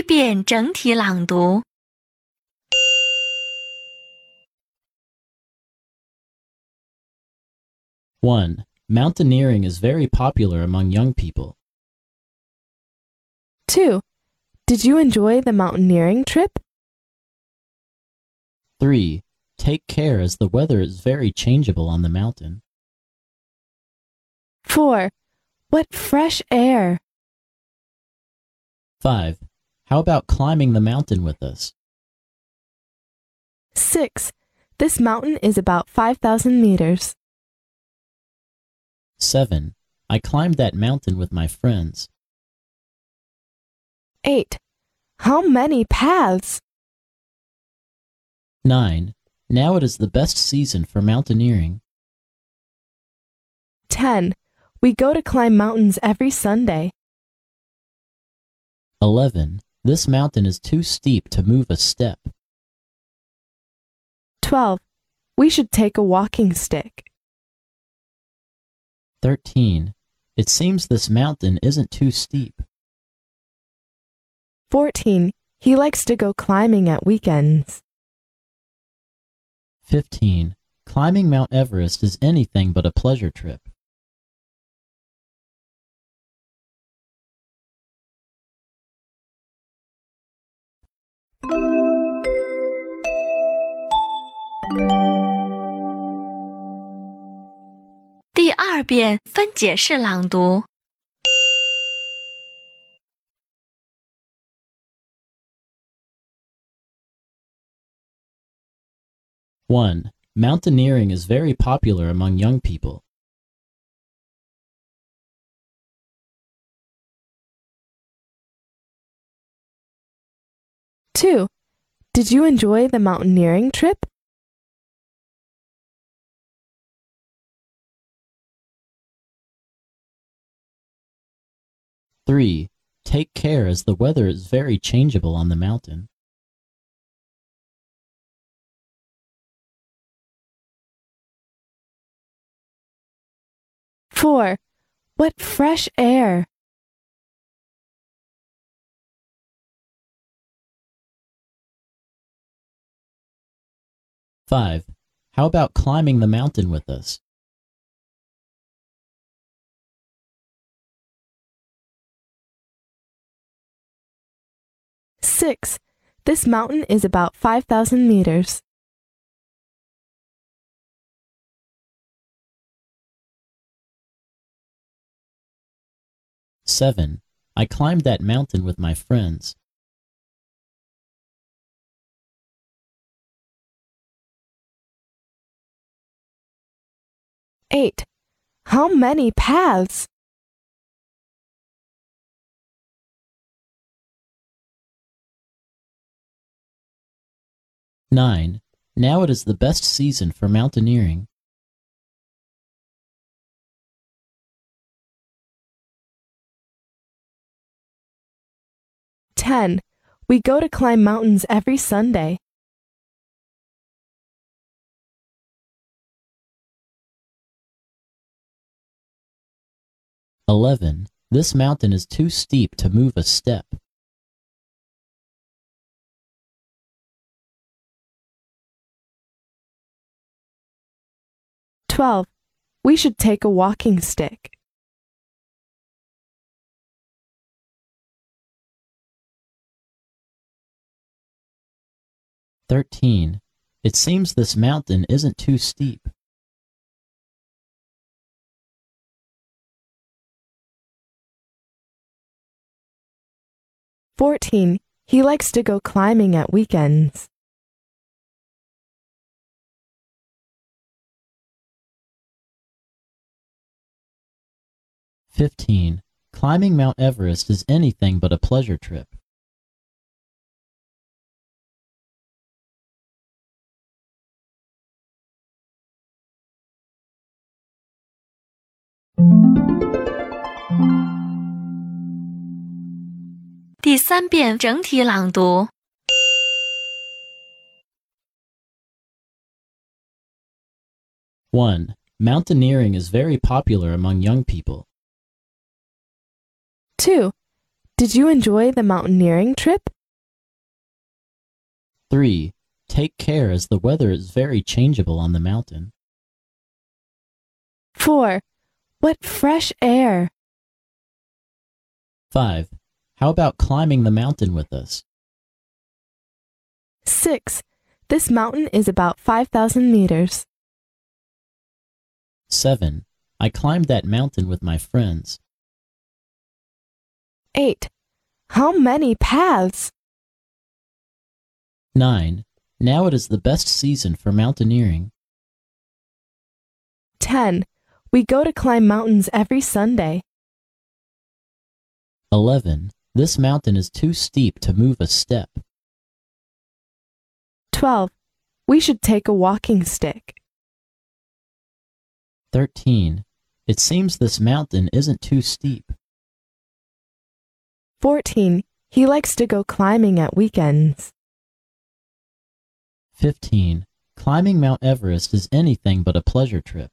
一遍整体朗读。 1. Mountaineering is very popular among young people. 2. Did you enjoy the mountaineering trip? 3. Take care as the weather is very changeable on the mountain. 4. What fresh air! 5. how about climbing the mountain with us? 6. This mountain is about 5,000 meters. 7. I climbed that mountain with my friends. 8. How many paths? 9. Now it is the best season for mountaineering. 10. We go to climb mountains every Sunday. 11. This mountain is too steep to move a step. 12. We should take a walking stick. 13. It seems this mountain isn't too steep. 14. He likes to go climbing at weekends. 15. Climbing Mount Everest is anything but a pleasure trip. 第二遍分解式朗读。 1. Mountaineering is very popular among young people. 2. Did you enjoy the mountaineering trip? 3. Take care as the weather is very changeable on the mountain. 4. What fresh air! 5. How about climbing the mountain with us? 6. This mountain is about 5,000 meters. 7. I climbed that mountain with my friends. 8. How many paths? 9. Now it is the best season for mountaineering. 10. We go to climb mountains every Sunday. 11. This mountain is too steep to move a step. 12. We should take a walking stick. 13. It seems this mountain isn't too steep. 14. He likes to go climbing at weekends. Fifteen. climbing Mount Everest is anything but a pleasure trip. One, mountaineering is very popular among young people. 2. Did you enjoy the mountaineering trip? 3. Take care as the weather is very changeable on the mountain. 4. What fresh air! 5. How about climbing the mountain with us? 6. This mountain is about 5,000 meters. 7. I climbed that mountain with my friends. 8. How many paths! 9. Now it is the best season for mountaineering. 10. We go to climb mountains every Sunday. 11. This mountain is too steep to move a step. 12. We should take a walking stick. 13. It seems this mountain isn't too steep. 14. He likes to go climbing at weekends. 15. Climbing Mount Everest is anything but a pleasure trip.